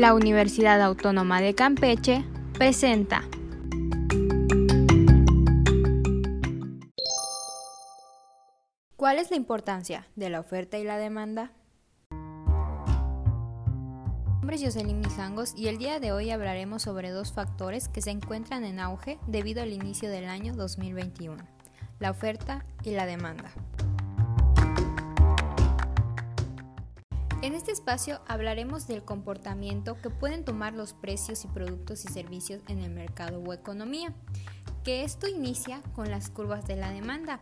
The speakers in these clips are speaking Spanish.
La Universidad Autónoma de Campeche presenta ¿Cuál es la importancia de la oferta y la demanda? Mi nombre es Jocelyn Mijangos y el día de hoy hablaremos sobre dos factores que se encuentran en auge debido al inicio del año 2021, la oferta y la demanda. En este espacio hablaremos del comportamiento que pueden tomar los precios y productos y servicios en el mercado o economía, que esto inicia con las curvas de la demanda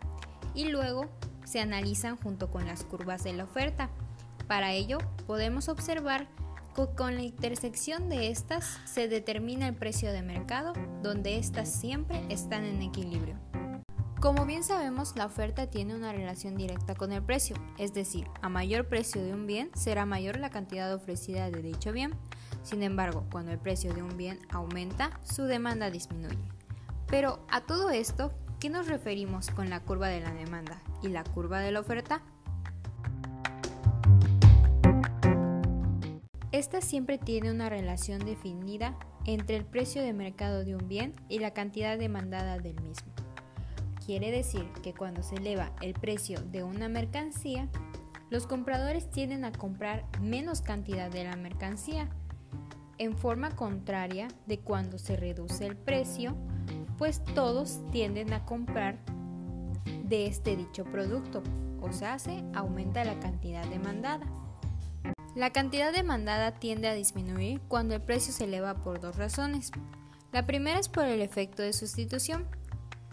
y luego se analizan junto con las curvas de la oferta. Para ello podemos observar que con la intersección de estas se determina el precio de mercado, donde estas siempre están en equilibrio. Como bien sabemos, la oferta tiene una relación directa con el precio, es decir, a mayor precio de un bien será mayor la cantidad ofrecida de dicho bien. Sin embargo, cuando el precio de un bien aumenta, su demanda disminuye. Pero a todo esto, ¿qué nos referimos con la curva de la demanda y la curva de la oferta? Esta siempre tiene una relación definida entre el precio de mercado de un bien y la cantidad demandada del mismo. Quiere decir que cuando se eleva el precio de una mercancía, los compradores tienden a comprar menos cantidad de la mercancía, en forma contraria de cuando se reduce el precio, pues todos tienden a comprar de este dicho producto, o sea, se aumenta la cantidad demandada. La cantidad demandada tiende a disminuir cuando el precio se eleva por dos razones. La primera es por el efecto de sustitución,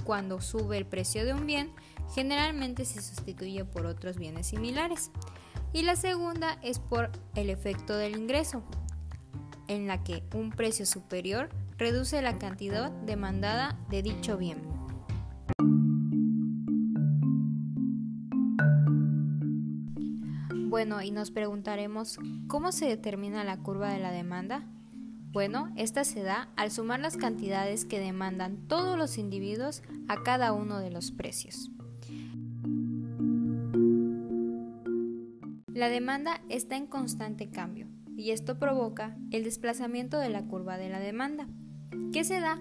cuando sube el precio de un bien, generalmente se sustituye por otros bienes similares. Y la segunda es por el efecto del ingreso, en la que un precio superior reduce la cantidad demandada de dicho bien. Bueno, y nos preguntaremos, ¿cómo se determina la curva de la demanda? Bueno, esta se da al sumar las cantidades que demandan todos los individuos a cada uno de los precios. La demanda está en constante cambio y esto provoca el desplazamiento de la curva de la demanda, que se da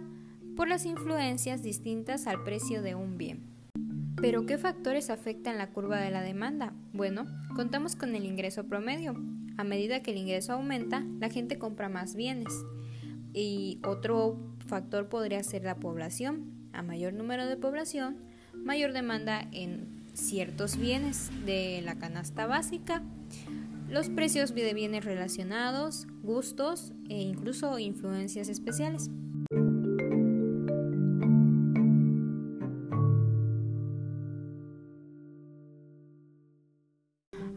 por las influencias distintas al precio de un bien. Pero ¿qué factores afectan la curva de la demanda? Bueno, contamos con el ingreso promedio, a medida que el ingreso aumenta, la gente compra más bienes. Y otro factor podría ser la población. A mayor número de población, mayor demanda en ciertos bienes de la canasta básica, los precios de bienes relacionados, gustos e incluso influencias especiales.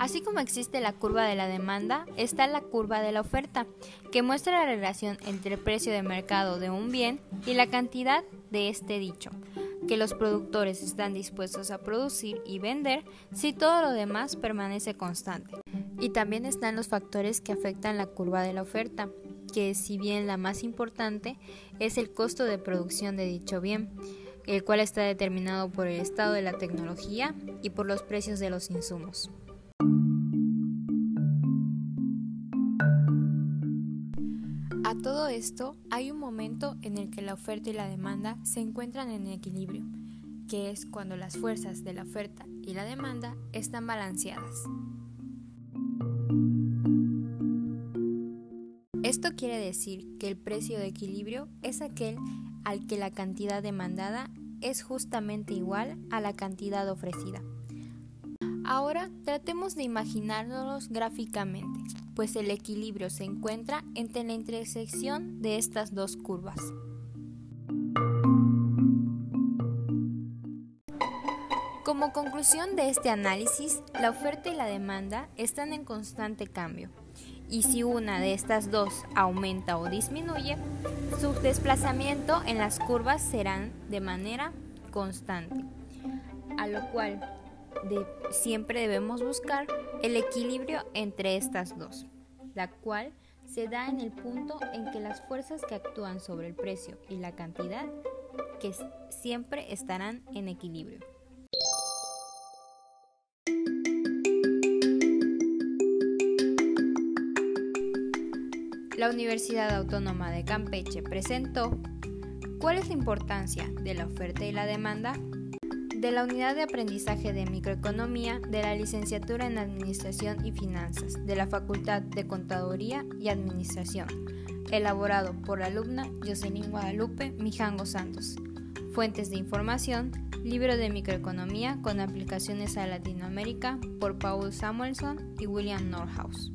Así como existe la curva de la demanda, está la curva de la oferta, que muestra la relación entre el precio de mercado de un bien y la cantidad de este dicho, que los productores están dispuestos a producir y vender si todo lo demás permanece constante. Y también están los factores que afectan la curva de la oferta, que si bien la más importante es el costo de producción de dicho bien, el cual está determinado por el estado de la tecnología y por los precios de los insumos. A todo esto hay un momento en el que la oferta y la demanda se encuentran en equilibrio, que es cuando las fuerzas de la oferta y la demanda están balanceadas. Esto quiere decir que el precio de equilibrio es aquel al que la cantidad demandada es justamente igual a la cantidad ofrecida. Ahora tratemos de imaginárnoslos gráficamente pues el equilibrio se encuentra entre la intersección de estas dos curvas. Como conclusión de este análisis, la oferta y la demanda están en constante cambio, y si una de estas dos aumenta o disminuye, su desplazamiento en las curvas serán de manera constante, a lo cual siempre debemos buscar el equilibrio entre estas dos, la cual se da en el punto en que las fuerzas que actúan sobre el precio y la cantidad que siempre estarán en equilibrio. la Universidad Autónoma de Campeche presentó ¿Cuál es la importancia de la oferta y la demanda? De la Unidad de Aprendizaje de Microeconomía de la Licenciatura en Administración y Finanzas de la Facultad de Contaduría y Administración, elaborado por la alumna Jocelyn Guadalupe Mijango Santos. Fuentes de información, libro de microeconomía con aplicaciones a Latinoamérica por Paul Samuelson y William Norhaus.